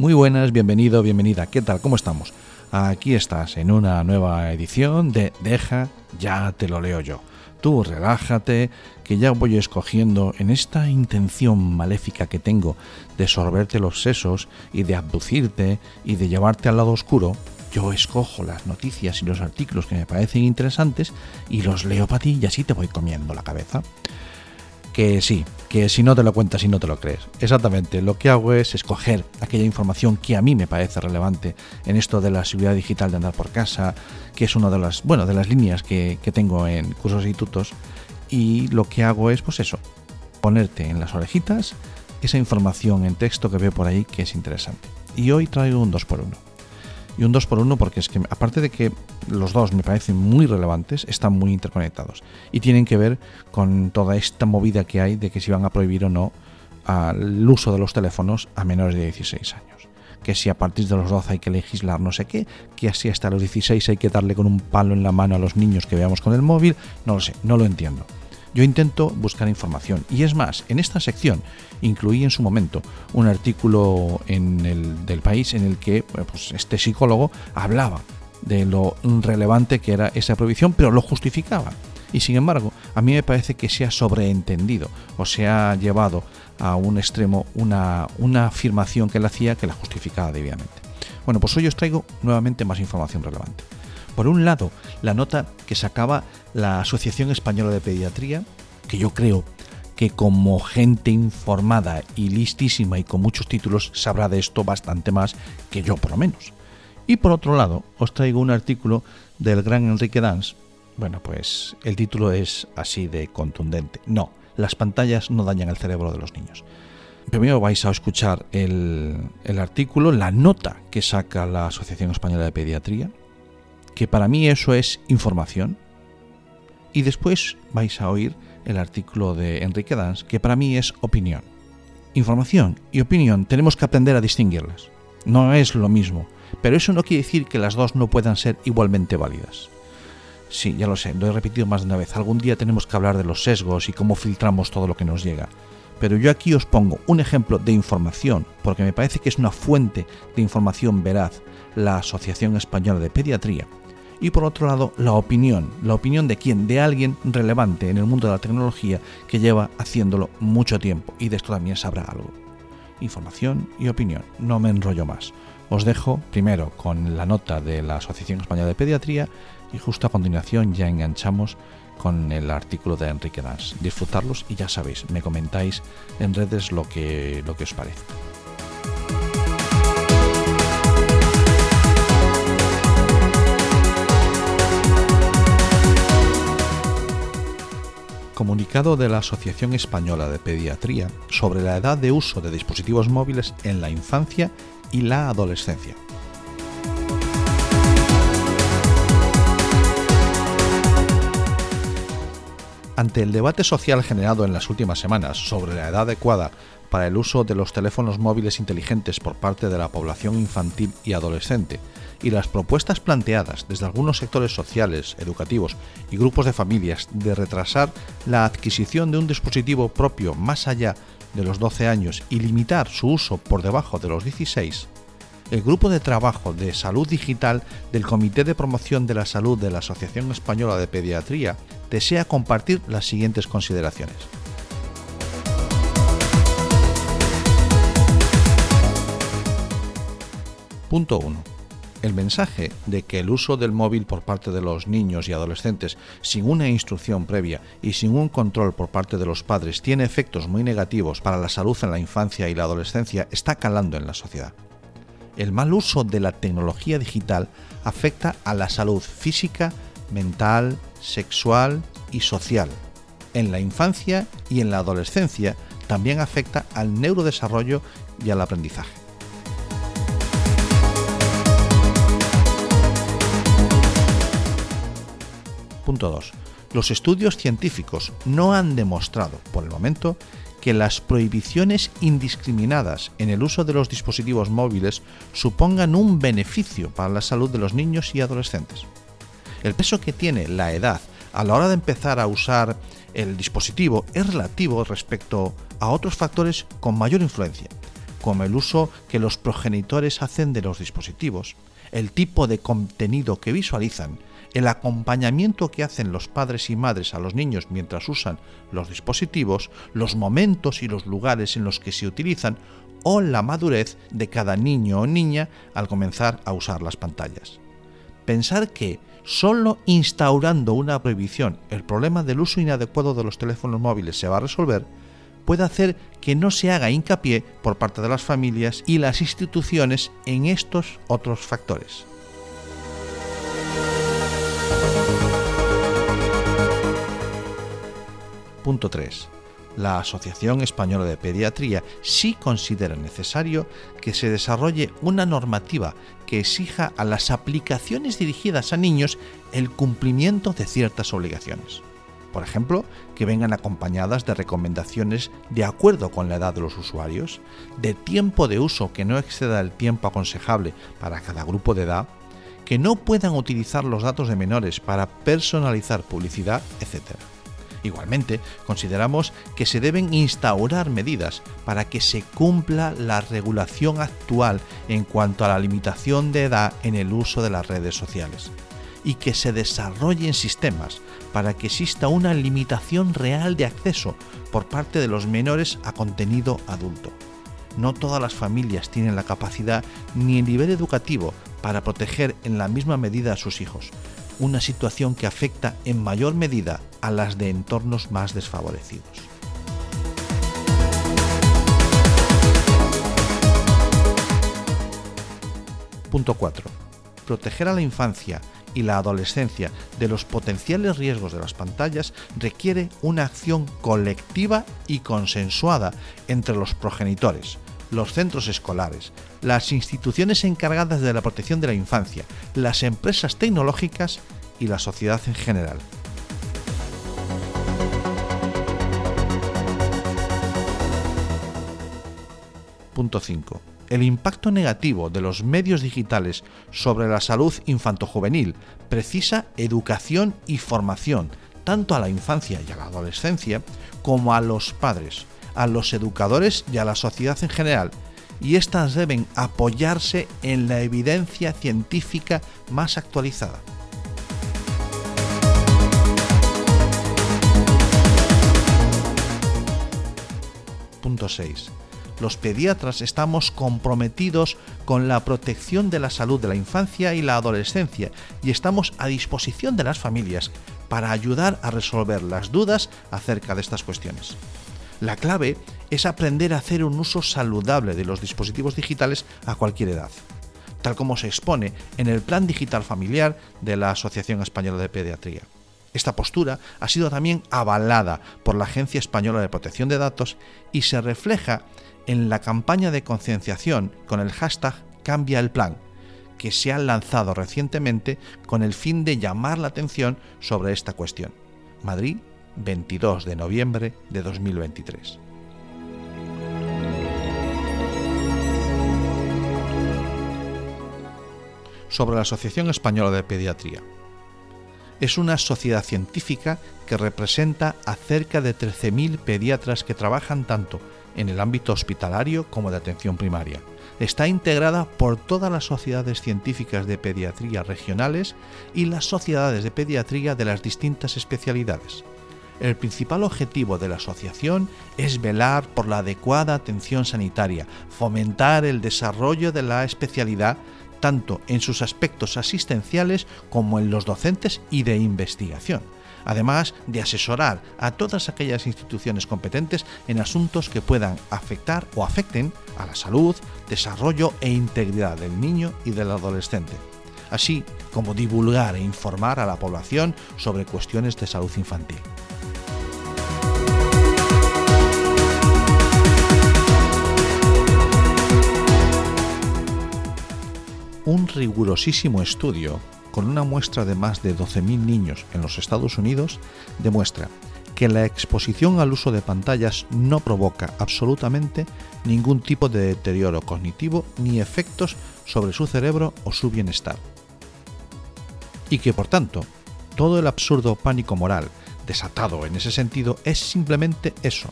Muy buenas, bienvenido, bienvenida. ¿Qué tal? ¿Cómo estamos? Aquí estás en una nueva edición de Deja, ya te lo leo yo. Tú relájate, que ya voy escogiendo en esta intención maléfica que tengo de sorberte los sesos y de abducirte y de llevarte al lado oscuro. Yo escojo las noticias y los artículos que me parecen interesantes y los leo para ti y así te voy comiendo la cabeza que sí, que si no te lo cuentas y no te lo crees. Exactamente, lo que hago es escoger aquella información que a mí me parece relevante en esto de la seguridad digital de andar por casa, que es una de las, bueno, de las líneas que, que tengo en cursos y tutos, y lo que hago es, pues eso, ponerte en las orejitas esa información en texto que veo por ahí que es interesante. Y hoy traigo un 2x1 y un 2 por 1 porque es que aparte de que los dos me parecen muy relevantes, están muy interconectados y tienen que ver con toda esta movida que hay de que si van a prohibir o no el uso de los teléfonos a menores de 16 años. Que si a partir de los 12 hay que legislar no sé qué, que así hasta los 16 hay que darle con un palo en la mano a los niños que veamos con el móvil, no lo sé, no lo entiendo. Yo intento buscar información y es más, en esta sección incluí en su momento un artículo en el, del país en el que pues, este psicólogo hablaba de lo relevante que era esa prohibición, pero lo justificaba. Y sin embargo, a mí me parece que se ha sobreentendido o se ha llevado a un extremo una, una afirmación que él hacía que la justificaba debidamente. Bueno, pues hoy os traigo nuevamente más información relevante. Por un lado, la nota que sacaba la Asociación Española de Pediatría, que yo creo que como gente informada y listísima y con muchos títulos sabrá de esto bastante más que yo por lo menos. Y por otro lado, os traigo un artículo del gran Enrique Dans. Bueno, pues el título es así de contundente. No, las pantallas no dañan el cerebro de los niños. Primero vais a escuchar el, el artículo, la nota que saca la Asociación Española de Pediatría, que para mí eso es información. Y después vais a oír el artículo de Enrique Dans, que para mí es opinión. Información y opinión tenemos que aprender a distinguirlas. No es lo mismo, pero eso no quiere decir que las dos no puedan ser igualmente válidas. Sí, ya lo sé, lo he repetido más de una vez. Algún día tenemos que hablar de los sesgos y cómo filtramos todo lo que nos llega. Pero yo aquí os pongo un ejemplo de información, porque me parece que es una fuente de información veraz, la Asociación Española de Pediatría, y por otro lado la opinión, la opinión de quién, de alguien relevante en el mundo de la tecnología que lleva haciéndolo mucho tiempo y de esto también sabrá algo. Información y opinión, no me enrollo más. Os dejo primero con la nota de la Asociación Española de Pediatría y justo a continuación ya enganchamos con el artículo de Enrique Dans. Disfrutarlos y ya sabéis, me comentáis en redes lo que, lo que os parece. Comunicado de la Asociación Española de Pediatría sobre la edad de uso de dispositivos móviles en la infancia y la adolescencia. Ante el debate social generado en las últimas semanas sobre la edad adecuada para el uso de los teléfonos móviles inteligentes por parte de la población infantil y adolescente, y las propuestas planteadas desde algunos sectores sociales, educativos y grupos de familias de retrasar la adquisición de un dispositivo propio más allá de los 12 años y limitar su uso por debajo de los 16, el Grupo de Trabajo de Salud Digital del Comité de Promoción de la Salud de la Asociación Española de Pediatría desea compartir las siguientes consideraciones. Punto 1 el mensaje de que el uso del móvil por parte de los niños y adolescentes sin una instrucción previa y sin un control por parte de los padres tiene efectos muy negativos para la salud en la infancia y la adolescencia está calando en la sociedad. El mal uso de la tecnología digital afecta a la salud física, mental, sexual y social. En la infancia y en la adolescencia también afecta al neurodesarrollo y al aprendizaje. Punto 2. Los estudios científicos no han demostrado, por el momento, que las prohibiciones indiscriminadas en el uso de los dispositivos móviles supongan un beneficio para la salud de los niños y adolescentes. El peso que tiene la edad a la hora de empezar a usar el dispositivo es relativo respecto a otros factores con mayor influencia, como el uso que los progenitores hacen de los dispositivos, el tipo de contenido que visualizan, el acompañamiento que hacen los padres y madres a los niños mientras usan los dispositivos, los momentos y los lugares en los que se utilizan o la madurez de cada niño o niña al comenzar a usar las pantallas. Pensar que solo instaurando una prohibición el problema del uso inadecuado de los teléfonos móviles se va a resolver puede hacer que no se haga hincapié por parte de las familias y las instituciones en estos otros factores. Punto 3. La Asociación Española de Pediatría sí considera necesario que se desarrolle una normativa que exija a las aplicaciones dirigidas a niños el cumplimiento de ciertas obligaciones. Por ejemplo, que vengan acompañadas de recomendaciones de acuerdo con la edad de los usuarios, de tiempo de uso que no exceda el tiempo aconsejable para cada grupo de edad, que no puedan utilizar los datos de menores para personalizar publicidad, etc. Igualmente, consideramos que se deben instaurar medidas para que se cumpla la regulación actual en cuanto a la limitación de edad en el uso de las redes sociales y que se desarrollen sistemas para que exista una limitación real de acceso por parte de los menores a contenido adulto. No todas las familias tienen la capacidad ni el nivel educativo para proteger en la misma medida a sus hijos, una situación que afecta en mayor medida a las de entornos más desfavorecidos. Punto 4. Proteger a la infancia y la adolescencia de los potenciales riesgos de las pantallas requiere una acción colectiva y consensuada entre los progenitores, los centros escolares, las instituciones encargadas de la protección de la infancia, las empresas tecnológicas y la sociedad en general. Punto 5 el impacto negativo de los medios digitales sobre la salud infantojuvenil precisa educación y formación, tanto a la infancia y a la adolescencia, como a los padres, a los educadores y a la sociedad en general, y éstas deben apoyarse en la evidencia científica más actualizada. Punto 6 los pediatras estamos comprometidos con la protección de la salud de la infancia y la adolescencia y estamos a disposición de las familias para ayudar a resolver las dudas acerca de estas cuestiones. La clave es aprender a hacer un uso saludable de los dispositivos digitales a cualquier edad, tal como se expone en el Plan Digital Familiar de la Asociación Española de Pediatría. Esta postura ha sido también avalada por la Agencia Española de Protección de Datos y se refleja en la campaña de concienciación con el hashtag Cambia el Plan, que se ha lanzado recientemente con el fin de llamar la atención sobre esta cuestión. Madrid, 22 de noviembre de 2023. Sobre la Asociación Española de Pediatría es una sociedad científica que representa a cerca de 13.000 pediatras que trabajan tanto en el ámbito hospitalario como de atención primaria. Está integrada por todas las sociedades científicas de pediatría regionales y las sociedades de pediatría de las distintas especialidades. El principal objetivo de la asociación es velar por la adecuada atención sanitaria, fomentar el desarrollo de la especialidad tanto en sus aspectos asistenciales como en los docentes y de investigación, además de asesorar a todas aquellas instituciones competentes en asuntos que puedan afectar o afecten a la salud, desarrollo e integridad del niño y del adolescente, así como divulgar e informar a la población sobre cuestiones de salud infantil. Un rigurosísimo estudio con una muestra de más de 12.000 niños en los Estados Unidos demuestra que la exposición al uso de pantallas no provoca absolutamente ningún tipo de deterioro cognitivo ni efectos sobre su cerebro o su bienestar. Y que por tanto, todo el absurdo pánico moral desatado en ese sentido es simplemente eso,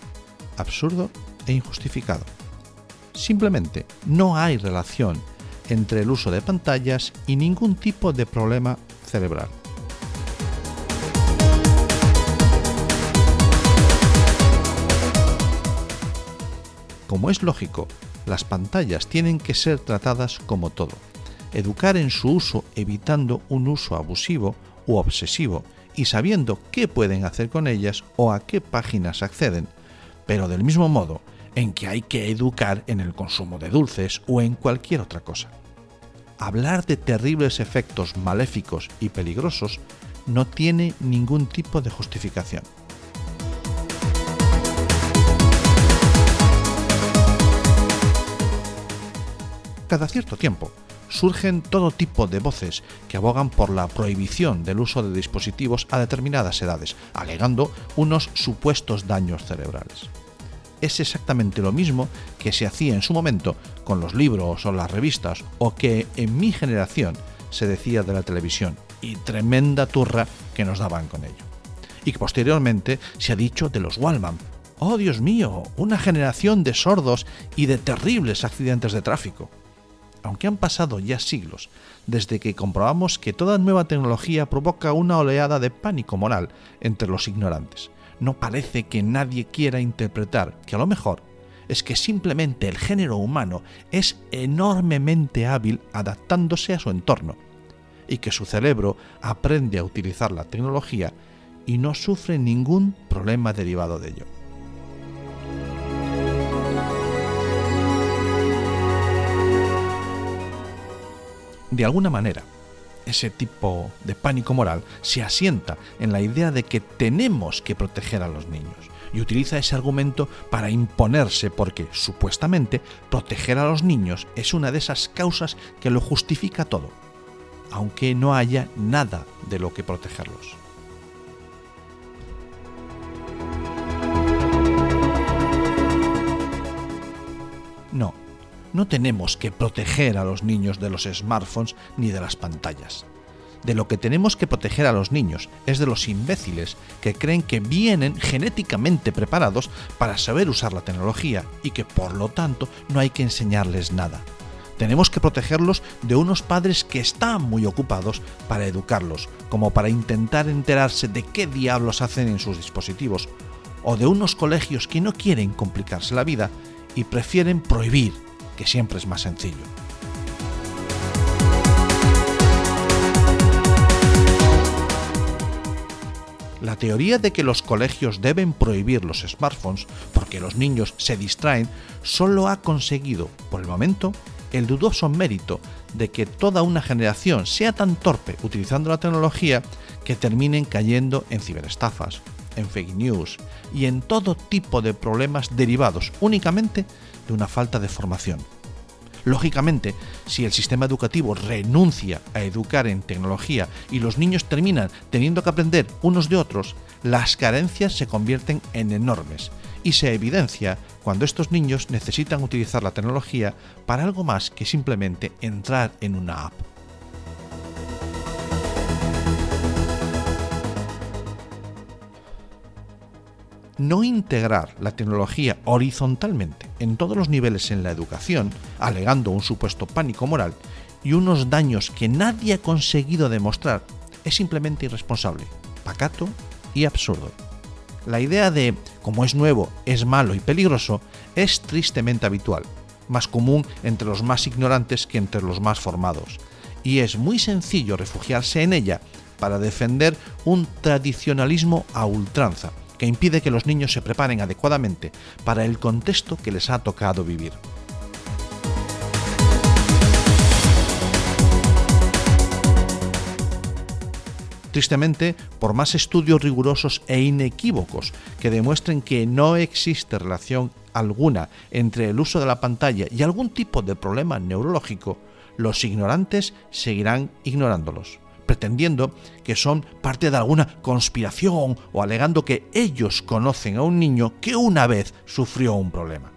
absurdo e injustificado. Simplemente no hay relación entre el uso de pantallas y ningún tipo de problema cerebral. Como es lógico, las pantallas tienen que ser tratadas como todo. Educar en su uso evitando un uso abusivo u obsesivo y sabiendo qué pueden hacer con ellas o a qué páginas acceden, pero del mismo modo en que hay que educar en el consumo de dulces o en cualquier otra cosa. Hablar de terribles efectos maléficos y peligrosos no tiene ningún tipo de justificación. Cada cierto tiempo surgen todo tipo de voces que abogan por la prohibición del uso de dispositivos a determinadas edades, alegando unos supuestos daños cerebrales. Es exactamente lo mismo que se hacía en su momento con los libros o las revistas o que en mi generación se decía de la televisión y tremenda turra que nos daban con ello. Y que posteriormente se ha dicho de los Wallman. Oh Dios mío, una generación de sordos y de terribles accidentes de tráfico aunque han pasado ya siglos desde que comprobamos que toda nueva tecnología provoca una oleada de pánico moral entre los ignorantes, no parece que nadie quiera interpretar que a lo mejor es que simplemente el género humano es enormemente hábil adaptándose a su entorno y que su cerebro aprende a utilizar la tecnología y no sufre ningún problema derivado de ello. de alguna manera, ese tipo de pánico moral se asienta en la idea de que tenemos que proteger a los niños y utiliza ese argumento para imponerse porque, supuestamente, proteger a los niños es una de esas causas que lo justifica todo, aunque no haya nada de lo que protegerlos. No tenemos que proteger a los niños de los smartphones ni de las pantallas. De lo que tenemos que proteger a los niños es de los imbéciles que creen que vienen genéticamente preparados para saber usar la tecnología y que por lo tanto no hay que enseñarles nada. Tenemos que protegerlos de unos padres que están muy ocupados para educarlos, como para intentar enterarse de qué diablos hacen en sus dispositivos, o de unos colegios que no quieren complicarse la vida y prefieren prohibir que siempre es más sencillo. La teoría de que los colegios deben prohibir los smartphones porque los niños se distraen solo ha conseguido, por el momento, el dudoso mérito de que toda una generación sea tan torpe utilizando la tecnología que terminen cayendo en ciberestafas, en fake news y en todo tipo de problemas derivados únicamente de una falta de formación. Lógicamente, si el sistema educativo renuncia a educar en tecnología y los niños terminan teniendo que aprender unos de otros, las carencias se convierten en enormes y se evidencia cuando estos niños necesitan utilizar la tecnología para algo más que simplemente entrar en una app. No integrar la tecnología horizontalmente en todos los niveles en la educación, alegando un supuesto pánico moral y unos daños que nadie ha conseguido demostrar, es simplemente irresponsable, pacato y absurdo. La idea de, como es nuevo, es malo y peligroso, es tristemente habitual, más común entre los más ignorantes que entre los más formados, y es muy sencillo refugiarse en ella para defender un tradicionalismo a ultranza, que impide que los niños se preparen adecuadamente para el contexto que les ha tocado vivir. Tristemente, por más estudios rigurosos e inequívocos que demuestren que no existe relación alguna entre el uso de la pantalla y algún tipo de problema neurológico, los ignorantes seguirán ignorándolos pretendiendo que son parte de alguna conspiración o alegando que ellos conocen a un niño que una vez sufrió un problema.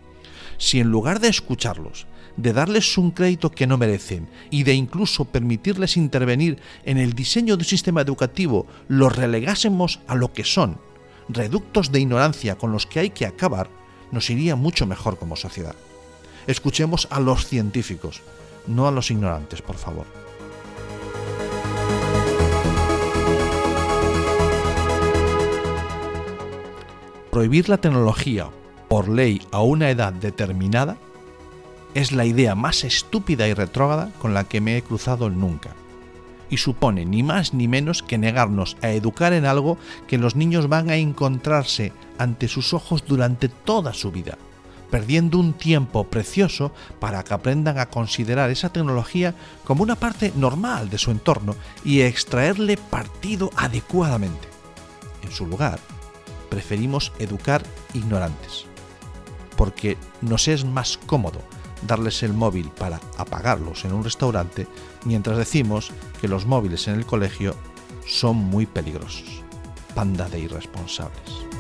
Si en lugar de escucharlos, de darles un crédito que no merecen y de incluso permitirles intervenir en el diseño de un sistema educativo, los relegásemos a lo que son, reductos de ignorancia con los que hay que acabar, nos iría mucho mejor como sociedad. Escuchemos a los científicos, no a los ignorantes, por favor. Prohibir la tecnología por ley a una edad determinada es la idea más estúpida y retrógrada con la que me he cruzado nunca. Y supone ni más ni menos que negarnos a educar en algo que los niños van a encontrarse ante sus ojos durante toda su vida, perdiendo un tiempo precioso para que aprendan a considerar esa tecnología como una parte normal de su entorno y extraerle partido adecuadamente. En su lugar, preferimos educar ignorantes, porque nos es más cómodo darles el móvil para apagarlos en un restaurante, mientras decimos que los móviles en el colegio son muy peligrosos. Panda de irresponsables.